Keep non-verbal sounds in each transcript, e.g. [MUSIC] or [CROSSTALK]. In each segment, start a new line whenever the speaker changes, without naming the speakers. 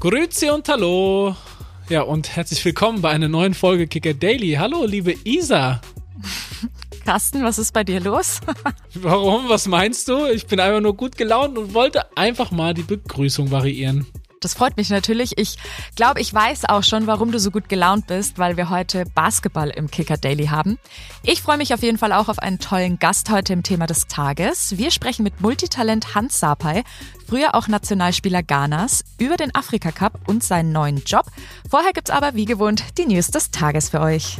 Grüezi und Hallo. Ja, und herzlich willkommen bei einer neuen Folge Kicker Daily. Hallo, liebe Isa.
Carsten, was ist bei dir los?
Warum? Was meinst du? Ich bin einfach nur gut gelaunt und wollte einfach mal die Begrüßung variieren.
Das freut mich natürlich. Ich glaube, ich weiß auch schon, warum du so gut gelaunt bist, weil wir heute Basketball im Kicker Daily haben. Ich freue mich auf jeden Fall auch auf einen tollen Gast heute im Thema des Tages. Wir sprechen mit Multitalent Hans Sapai, früher auch Nationalspieler Ghanas, über den Afrika Cup und seinen neuen Job. Vorher gibt's aber wie gewohnt die News des Tages für euch.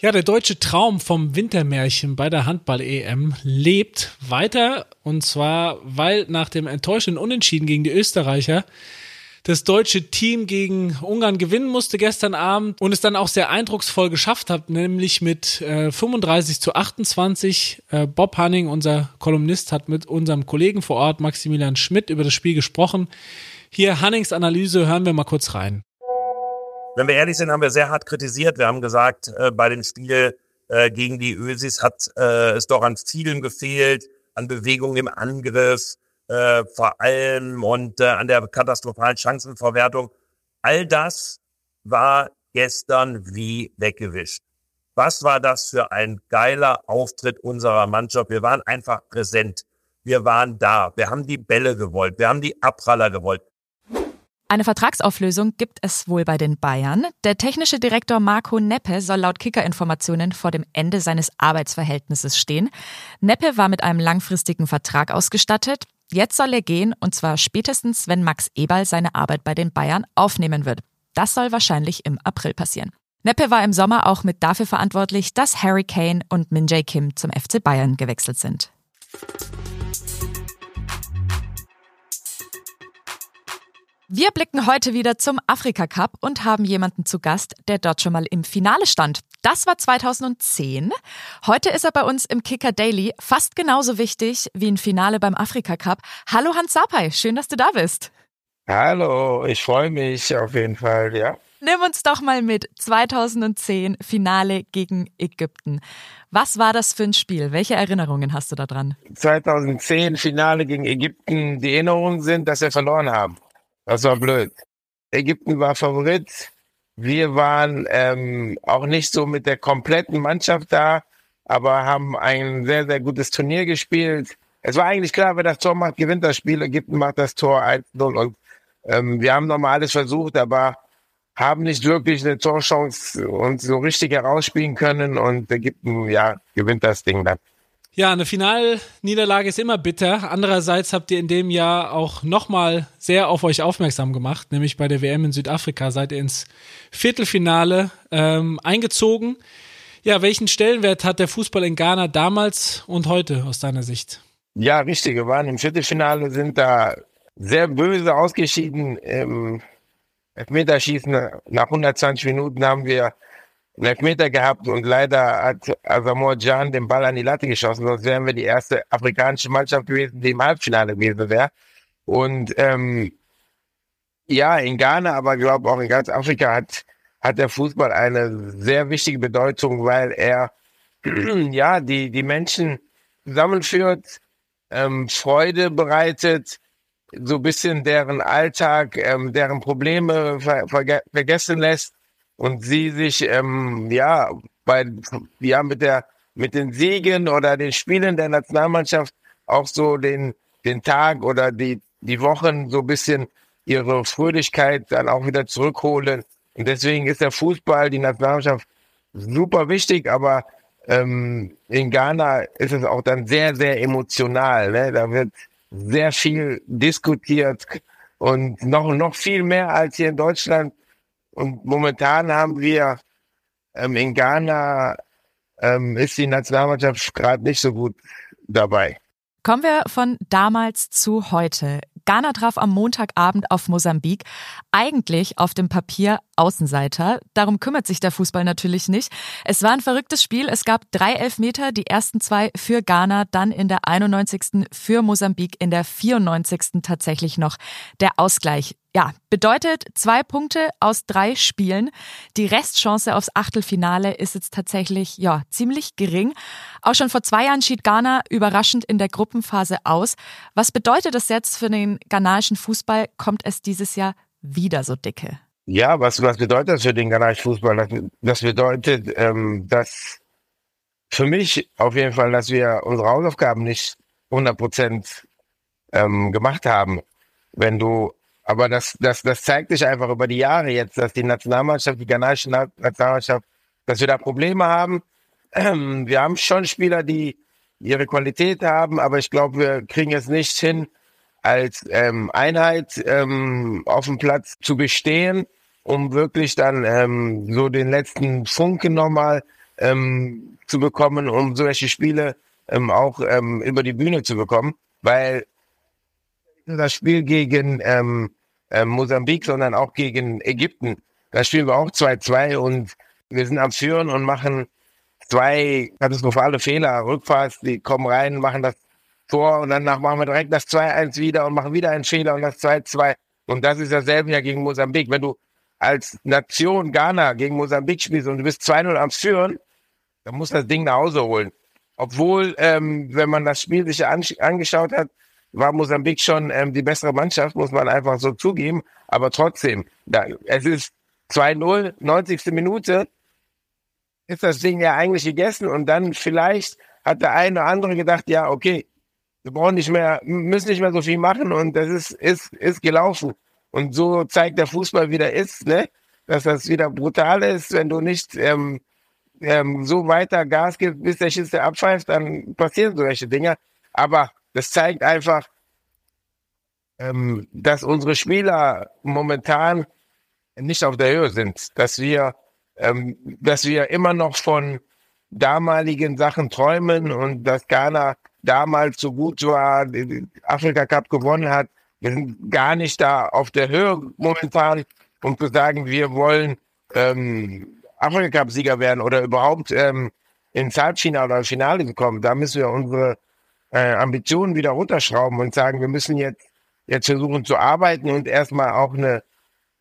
Ja, der deutsche Traum vom Wintermärchen bei der Handball-EM lebt weiter. Und zwar, weil nach dem enttäuschenden Unentschieden gegen die Österreicher das deutsche Team gegen Ungarn gewinnen musste gestern Abend und es dann auch sehr eindrucksvoll geschafft hat, nämlich mit äh, 35 zu 28. Äh, Bob Hanning, unser Kolumnist, hat mit unserem Kollegen vor Ort, Maximilian Schmidt, über das Spiel gesprochen. Hier Hannings Analyse, hören wir mal kurz rein.
Wenn wir ehrlich sind, haben wir sehr hart kritisiert. Wir haben gesagt, äh, bei dem Spiel äh, gegen die Ösis hat äh, es doch an Zielen gefehlt, an Bewegung im Angriff, äh, vor allem und äh, an der katastrophalen Chancenverwertung. All das war gestern wie weggewischt. Was war das für ein geiler Auftritt unserer Mannschaft? Wir waren einfach präsent. Wir waren da. Wir haben die Bälle gewollt. Wir haben die Abpraller gewollt.
Eine Vertragsauflösung gibt es wohl bei den Bayern. Der technische Direktor Marco Neppe soll laut Kicker-Informationen vor dem Ende seines Arbeitsverhältnisses stehen. Neppe war mit einem langfristigen Vertrag ausgestattet. Jetzt soll er gehen, und zwar spätestens, wenn Max Eberl seine Arbeit bei den Bayern aufnehmen wird. Das soll wahrscheinlich im April passieren. Neppe war im Sommer auch mit dafür verantwortlich, dass Harry Kane und Min Jae Kim zum FC Bayern gewechselt sind. Wir blicken heute wieder zum Afrika Cup und haben jemanden zu Gast, der dort schon mal im Finale stand. Das war 2010. Heute ist er bei uns im Kicker Daily fast genauso wichtig wie ein Finale beim Afrika Cup. Hallo Hans Sapai, schön, dass du da bist.
Hallo, ich freue mich auf jeden Fall, ja.
Nimm uns doch mal mit. 2010 Finale gegen Ägypten. Was war das für ein Spiel? Welche Erinnerungen hast du da dran?
2010 Finale gegen Ägypten. Die Erinnerungen sind, dass wir verloren haben. Das war blöd. Ägypten war Favorit. Wir waren ähm, auch nicht so mit der kompletten Mannschaft da, aber haben ein sehr, sehr gutes Turnier gespielt. Es war eigentlich klar, wer das Tor macht, gewinnt das Spiel. Ägypten macht das Tor 1-0 und ähm, wir haben nochmal alles versucht, aber haben nicht wirklich eine Torchance und so richtig herausspielen können und Ägypten, ja, gewinnt das Ding dann.
Ja, eine Finalniederlage ist immer bitter. Andererseits habt ihr in dem Jahr auch nochmal sehr auf euch aufmerksam gemacht, nämlich bei der WM in Südafrika seid ihr ins Viertelfinale ähm, eingezogen. Ja, welchen Stellenwert hat der Fußball in Ghana damals und heute aus deiner Sicht?
Ja, richtig. Wir waren im Viertelfinale, sind da sehr böse ausgeschieden. Im Elfmeterschießen nach 120 Minuten haben wir Elfmeter gehabt und leider hat Asamoah Can den Ball an die Latte geschossen, sonst wären wir die erste afrikanische Mannschaft gewesen, die im Halbfinale gewesen wäre. Und ähm, ja, in Ghana, aber ich glaube auch in ganz Afrika hat, hat der Fußball eine sehr wichtige Bedeutung, weil er [CLEARS THROAT] ja die, die Menschen zusammenführt, ähm, Freude bereitet, so bisschen deren Alltag, ähm, deren Probleme ver vergessen lässt und sie sich ähm, ja bei ja mit der mit den Siegen oder den Spielen der Nationalmannschaft auch so den den Tag oder die die Wochen so ein bisschen ihre Fröhlichkeit dann auch wieder zurückholen und deswegen ist der Fußball die Nationalmannschaft super wichtig, aber ähm, in Ghana ist es auch dann sehr sehr emotional, ne? da wird sehr viel diskutiert und noch noch viel mehr als hier in Deutschland und momentan haben wir ähm, in Ghana ähm, ist die Nationalmannschaft gerade nicht so gut dabei.
Kommen wir von damals zu heute. Ghana traf am Montagabend auf Mosambik. Eigentlich auf dem Papier Außenseiter. Darum kümmert sich der Fußball natürlich nicht. Es war ein verrücktes Spiel. Es gab drei Elfmeter, die ersten zwei für Ghana, dann in der 91. für Mosambik, in der 94. tatsächlich noch der Ausgleich. Ja, bedeutet zwei Punkte aus drei Spielen. Die Restchance aufs Achtelfinale ist jetzt tatsächlich ja ziemlich gering. Auch schon vor zwei Jahren schied Ghana überraschend in der Gruppenphase aus. Was bedeutet das jetzt für den ghanaischen Fußball? Kommt es dieses Jahr wieder so dicke?
Ja, was, was bedeutet das für den ghanaischen Fußball? Das, das bedeutet, ähm, dass für mich auf jeden Fall, dass wir unsere Hausaufgaben nicht 100 Prozent ähm, gemacht haben. Wenn du aber das, das, das zeigt sich einfach über die Jahre jetzt, dass die Nationalmannschaft, die ghanaische Nationalmannschaft, dass wir da Probleme haben. [CLEARS THROAT] Wir haben schon Spieler, die ihre Qualität haben, aber ich glaube, wir kriegen es nicht hin, als ähm, Einheit ähm, auf dem Platz zu bestehen, um wirklich dann ähm, so den letzten Funken nochmal ähm, zu bekommen, um solche Spiele ähm, auch ähm, über die Bühne zu bekommen. Weil das Spiel gegen ähm, äh, Mosambik, sondern auch gegen Ägypten. Da spielen wir auch 2-2 und wir sind am Führen und machen zwei katastrophale Fehler. Rückfahrt, die kommen rein, machen das Tor und danach machen wir direkt das 2-1 wieder und machen wieder einen Fehler und das 2-2. Und das ist dasselbe ja gegen Mosambik. Wenn du als Nation Ghana gegen Mosambik spielst und du bist 2-0 am Führen, dann musst du das Ding nach Hause holen. Obwohl, ähm, wenn man das Spiel sich angeschaut hat, war Mosambik schon ähm, die bessere Mannschaft, muss man einfach so zugeben. Aber trotzdem, da, es ist 2-0, 90. Minute, ist das Ding ja eigentlich gegessen und dann vielleicht hat der eine oder andere gedacht, ja, okay, wir brauchen nicht mehr, müssen nicht mehr so viel machen und das ist, ist, ist gelaufen. Und so zeigt der Fußball wieder ist, ne? Dass das wieder brutal ist, wenn du nicht ähm, ähm, so weiter Gas gibst, bis der Schütze abpfeift, dann passieren solche Dinge. Aber das zeigt einfach, ähm, dass unsere Spieler momentan nicht auf der Höhe sind, dass wir, ähm, dass wir immer noch von damaligen Sachen träumen und dass Ghana damals so gut war, den Afrika Cup gewonnen hat. Wir sind gar nicht da auf der Höhe momentan, um zu sagen, wir wollen ähm, Afrika Cup Sieger werden oder überhaupt ähm, ins Halbfinale oder Finale kommen. Da müssen wir unsere äh, Ambitionen wieder runterschrauben und sagen, wir müssen jetzt, jetzt versuchen zu arbeiten und erstmal auch eine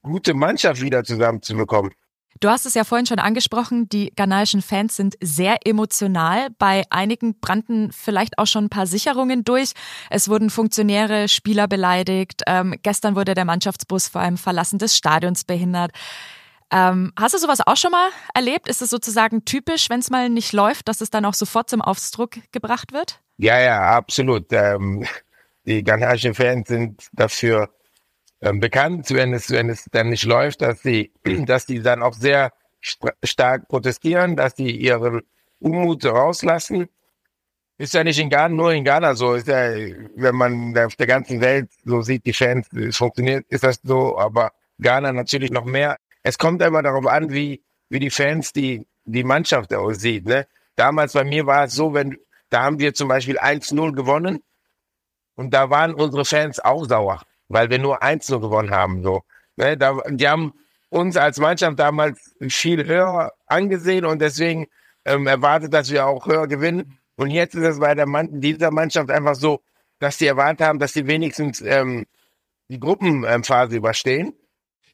gute Mannschaft wieder zusammenzubekommen.
Du hast es ja vorhin schon angesprochen, die ghanaischen Fans sind sehr emotional. Bei einigen brannten vielleicht auch schon ein paar Sicherungen durch. Es wurden Funktionäre, Spieler beleidigt. Ähm, gestern wurde der Mannschaftsbus vor einem Verlassen des Stadions behindert. Ähm, hast du sowas auch schon mal erlebt? Ist es sozusagen typisch, wenn es mal nicht läuft, dass es dann auch sofort zum Ausdruck gebracht wird?
Ja, ja, absolut. Ähm, die ghanaischen Fans sind dafür ähm, bekannt, wenn es, wenn es dann nicht läuft, dass sie, [CLEARS THROAT] dass die dann auch sehr stark protestieren, dass die ihren Unmut rauslassen. Ist ja nicht in Ghana, nur in Ghana so. Ist ja, wenn man auf der ganzen Welt so sieht, die Fans, es funktioniert, ist das so, aber Ghana natürlich noch mehr. Es kommt immer darauf an, wie, wie die Fans die, die Mannschaft aussieht, ne? Damals bei mir war es so, wenn, da haben wir zum Beispiel 1-0 gewonnen und da waren unsere Fans auch sauer, weil wir nur 1-0 gewonnen haben. So. Ne, da, die haben uns als Mannschaft damals viel höher angesehen und deswegen ähm, erwartet, dass wir auch höher gewinnen. Und jetzt ist es bei der Mann dieser Mannschaft einfach so, dass sie erwartet haben, dass sie wenigstens ähm, die Gruppenphase überstehen.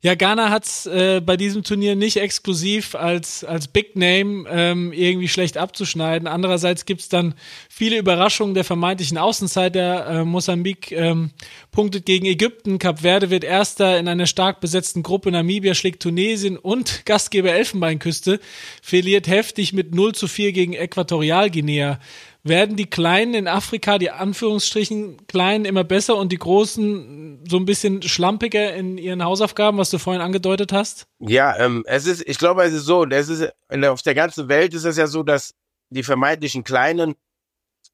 Ja, Ghana hat's äh, bei diesem Turnier nicht exklusiv als, als Big Name ähm, irgendwie schlecht abzuschneiden. Andererseits gibt's dann viele Überraschungen der vermeintlichen Außenseiter. Äh, Mosambik ähm, punktet gegen Ägypten, Kap Verde wird Erster in einer stark besetzten Gruppe, Namibia schlägt Tunesien und [LAUGHS] Gastgeber Elfenbeinküste verliert heftig mit 0 zu 4 gegen Äquatorialguinea werden die Kleinen in Afrika, die Anführungsstrichen Kleinen, immer besser und die Großen so ein bisschen schlampiger in ihren Hausaufgaben, was du vorhin angedeutet hast?
Ja, ähm, es ist, ich glaube, es ist so, es ist, auf der ganzen Welt ist es ja so, dass die vermeintlichen Kleinen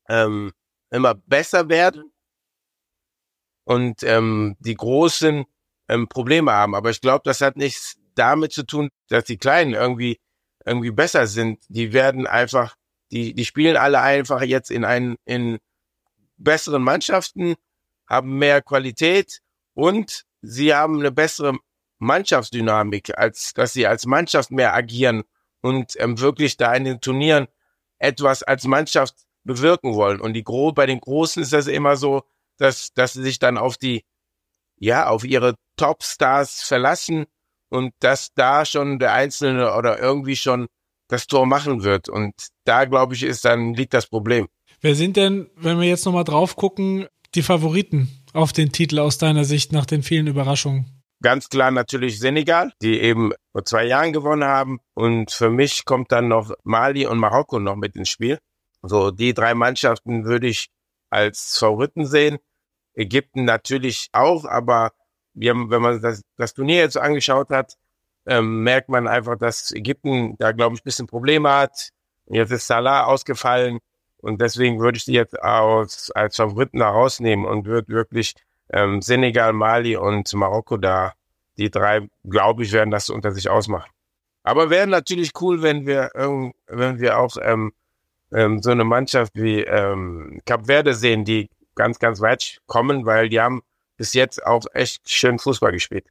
ähm, immer besser werden und ähm, die Großen ähm, Probleme haben. Aber ich glaube, das hat nichts damit zu tun, dass die Kleinen irgendwie irgendwie besser sind. Die werden einfach die, die spielen alle einfach jetzt in einen, in besseren Mannschaften, haben mehr Qualität und sie haben eine bessere Mannschaftsdynamik, als dass sie als Mannschaft mehr agieren und ähm, wirklich da in den Turnieren etwas als Mannschaft bewirken wollen. Und die Gro bei den Großen ist das immer so, dass, dass sie sich dann auf die, ja, auf ihre Topstars verlassen und dass da schon der Einzelne oder irgendwie schon das Tor machen wird. Und da, glaube ich, ist dann liegt das Problem.
Wer sind denn, wenn wir jetzt nochmal drauf gucken, die Favoriten auf den Titel aus deiner Sicht nach den vielen Überraschungen?
Ganz klar natürlich Senegal, die eben vor zwei Jahren gewonnen haben. Und für mich kommt dann noch Mali und Marokko noch mit ins Spiel. So, die drei Mannschaften würde ich als Favoriten sehen. Ägypten natürlich auch, aber wir haben, wenn man das, das Turnier jetzt so angeschaut hat, ähm, merkt man einfach, dass Ägypten da, glaube ich, ein bisschen Probleme hat. Jetzt ist Salah ausgefallen und deswegen würde ich die jetzt aus, als Favoriten da rausnehmen und würde wirklich ähm, Senegal, Mali und Marokko da, die drei, glaube ich, werden das unter sich ausmachen. Aber wäre natürlich cool, wenn wir, wenn wir auch ähm, ähm, so eine Mannschaft wie ähm, Cap Verde sehen, die ganz, ganz weit kommen, weil die haben bis jetzt auch echt schön Fußball gespielt.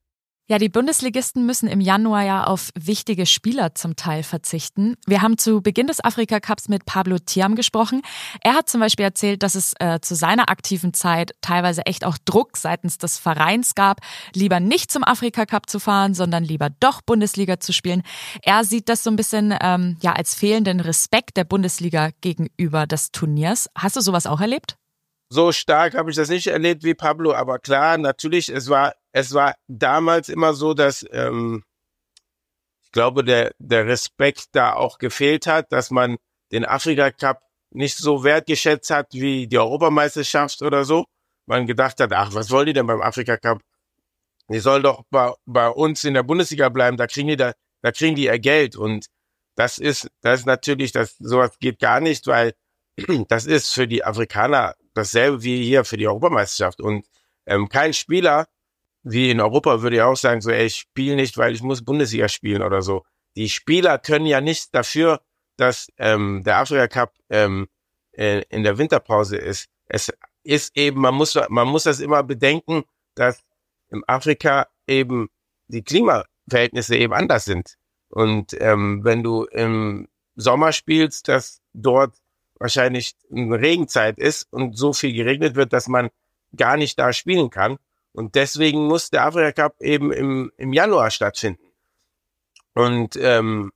Ja, die Bundesligisten müssen im Januar ja auf wichtige Spieler zum Teil verzichten. Wir haben zu Beginn des Afrika Cups mit Pablo Thiam gesprochen. Er hat zum Beispiel erzählt, dass es äh, zu seiner aktiven Zeit teilweise echt auch Druck seitens des Vereins gab, lieber nicht zum Afrika Cup zu fahren, sondern lieber doch Bundesliga zu spielen. Er sieht das so ein bisschen ähm, ja als fehlenden Respekt der Bundesliga gegenüber des Turniers. Hast du sowas auch erlebt?
So stark habe ich das nicht erlebt wie Pablo, aber klar, natürlich, es war es war damals immer so, dass ähm, ich glaube, der, der Respekt da auch gefehlt hat, dass man den Afrika Cup nicht so wertgeschätzt hat wie die Europameisterschaft oder so. Man gedacht hat, ach, was wollen die denn beim Afrika Cup? Die sollen doch bei, bei uns in der Bundesliga bleiben, da kriegen die da, da kriegen die ihr Geld. Und das ist, das ist natürlich, das, sowas geht gar nicht, weil [CLEARS THROAT] das ist für die Afrikaner dasselbe wie hier für die Europameisterschaft. Und ähm, kein Spieler wie in Europa würde ich auch sagen, so, ey, ich spiele nicht, weil ich muss Bundesliga spielen oder so. Die Spieler können ja nichts dafür, dass ähm, der Afrika Cup ähm, äh, in der Winterpause ist. Es ist eben, man muss, man muss das immer bedenken, dass im Afrika eben die Klimaverhältnisse eben anders sind. Und ähm, wenn du im Sommer spielst, dass dort wahrscheinlich eine Regenzeit ist und so viel geregnet wird, dass man gar nicht da spielen kann, und deswegen muss der Afrika Cup eben im, im Januar stattfinden. Und ähm,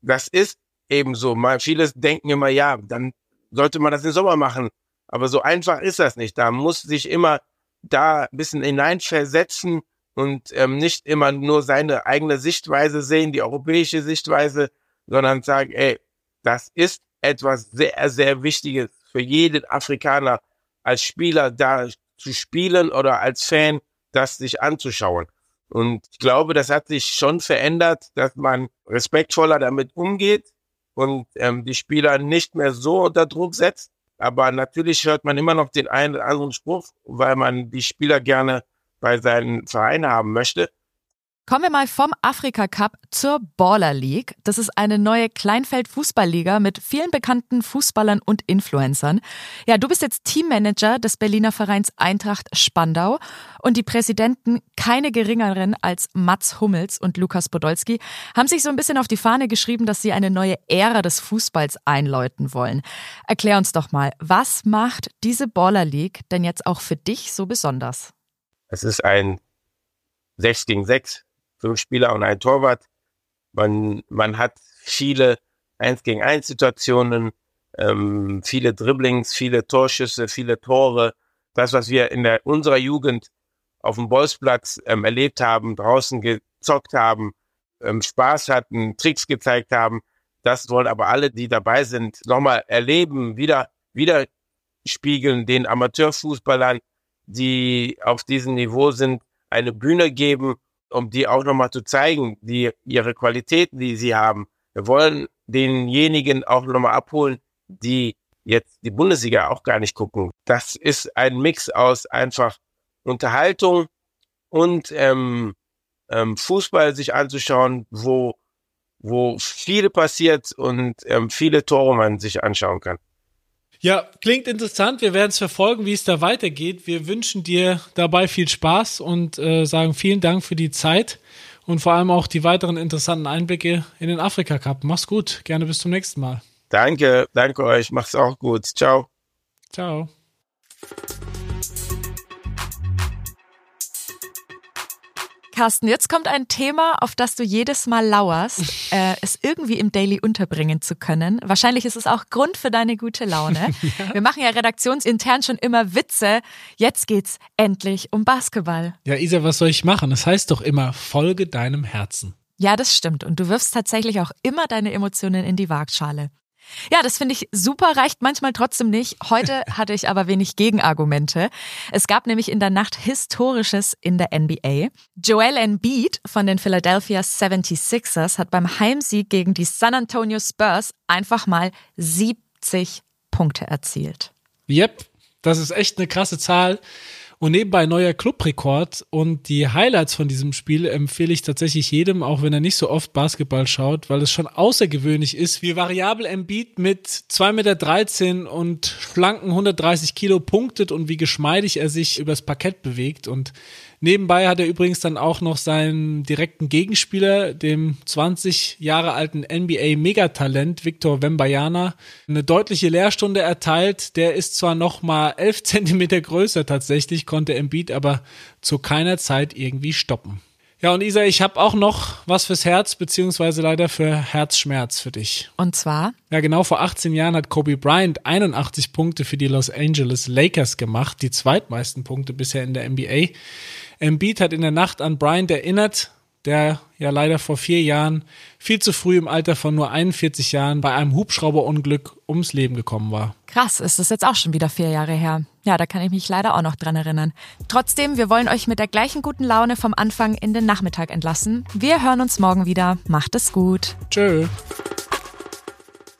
das ist eben so. Mal, viele denken immer, ja, dann sollte man das im Sommer machen. Aber so einfach ist das nicht. Da muss sich immer da ein bisschen hineinversetzen und ähm, nicht immer nur seine eigene Sichtweise sehen, die europäische Sichtweise, sondern sagen, ey, das ist etwas sehr, sehr Wichtiges für jeden Afrikaner als Spieler da zu spielen oder als Fan das sich anzuschauen. Und ich glaube, das hat sich schon verändert, dass man respektvoller damit umgeht und ähm, die Spieler nicht mehr so unter Druck setzt. Aber natürlich hört man immer noch den einen oder anderen Spruch, weil man die Spieler gerne bei seinen Vereinen haben möchte.
Kommen wir mal vom Afrika Cup zur Baller League. Das ist eine neue Kleinfeld-Fußballliga mit vielen bekannten Fußballern und Influencern. Ja, du bist jetzt Teammanager des Berliner Vereins Eintracht Spandau und die Präsidenten, keine geringeren als Mats Hummels und Lukas Podolski, haben sich so ein bisschen auf die Fahne geschrieben, dass sie eine neue Ära des Fußballs einläuten wollen. Erklär uns doch mal, was macht diese Baller League denn jetzt auch für dich so besonders?
Es ist ein 6 gegen 6 fünf Spieler und ein Torwart. Man, man hat viele Eins gegen eins Situationen, ähm, viele Dribblings, viele Torschüsse, viele Tore. Das, was wir in der, unserer Jugend auf dem Bolzplatz ähm, erlebt haben, draußen gezockt haben, ähm, Spaß hatten, Tricks gezeigt haben, das wollen aber alle, die dabei sind, nochmal erleben, wieder, wieder spiegeln den Amateurfußballern, die auf diesem Niveau sind, eine Bühne geben um die auch nochmal zu zeigen, die ihre Qualitäten, die sie haben. Wir wollen denjenigen auch nochmal abholen, die jetzt die Bundesliga auch gar nicht gucken. Das ist ein Mix aus einfach Unterhaltung und ähm, ähm, Fußball sich anzuschauen, wo, wo viele passiert und ähm, viele Tore man sich anschauen kann.
Ja, klingt interessant. Wir werden es verfolgen, wie es da weitergeht. Wir wünschen dir dabei viel Spaß und äh, sagen vielen Dank für die Zeit und vor allem auch die weiteren interessanten Einblicke in den Afrika Cup. Mach's gut. Gerne bis zum nächsten Mal.
Danke, danke euch. Macht's auch gut. Ciao.
Ciao.
Carsten, jetzt kommt ein Thema, auf das du jedes Mal lauerst, [LAUGHS] äh, es irgendwie im Daily unterbringen zu können. Wahrscheinlich ist es auch Grund für deine gute Laune. [LAUGHS] ja. Wir machen ja redaktionsintern schon immer Witze. Jetzt geht's endlich um Basketball.
Ja, Isa, was soll ich machen? Es das heißt doch immer, folge deinem Herzen.
Ja, das stimmt. Und du wirfst tatsächlich auch immer deine Emotionen in die Waagschale. Ja, das finde ich super, reicht manchmal trotzdem nicht. Heute [LAUGHS] hatte ich aber wenig Gegenargumente. Es gab nämlich in der Nacht Historisches in der NBA. Joel Embiid von den Philadelphia 76ers hat beim Heimsieg gegen die San Antonio Spurs einfach mal 70 Punkte erzielt.
Yep, das ist echt eine krasse Zahl. Und nebenbei neuer Clubrekord. Und die Highlights von diesem Spiel empfehle ich tatsächlich jedem, auch wenn er nicht so oft Basketball schaut, weil es schon außergewöhnlich ist, wie variabel Embiid mit 2,13 Meter und schlanken 130 Kilo punktet und wie geschmeidig er sich übers Parkett bewegt. Und Nebenbei hat er übrigens dann auch noch seinen direkten Gegenspieler, dem 20 Jahre alten NBA-Megatalent Victor Wembayana, eine deutliche Lehrstunde erteilt. Der ist zwar noch mal 11 [LAUGHS] Zentimeter größer tatsächlich, konnte Embiid aber zu keiner Zeit irgendwie stoppen. Ja, und Isa, ich habe auch noch was fürs Herz, beziehungsweise leider für Herzschmerz für dich.
Und zwar?
Ja, genau vor 18 Jahren hat Kobe Bryant 81 Punkte für die Los Angeles Lakers gemacht, die zweitmeisten Punkte bisher in der NBA. Embiid hat in der Nacht an Bryant erinnert, der ja leider vor vier Jahren viel zu früh im Alter von nur 41 Jahren bei einem Hubschrauberunglück ums Leben gekommen war.
Krass, ist das jetzt auch schon wieder vier Jahre her. Ja, da kann ich mich leider auch noch dran erinnern. Trotzdem, wir wollen euch mit der gleichen guten Laune vom Anfang in den Nachmittag entlassen. Wir hören uns morgen wieder. Macht es gut.
Tschö.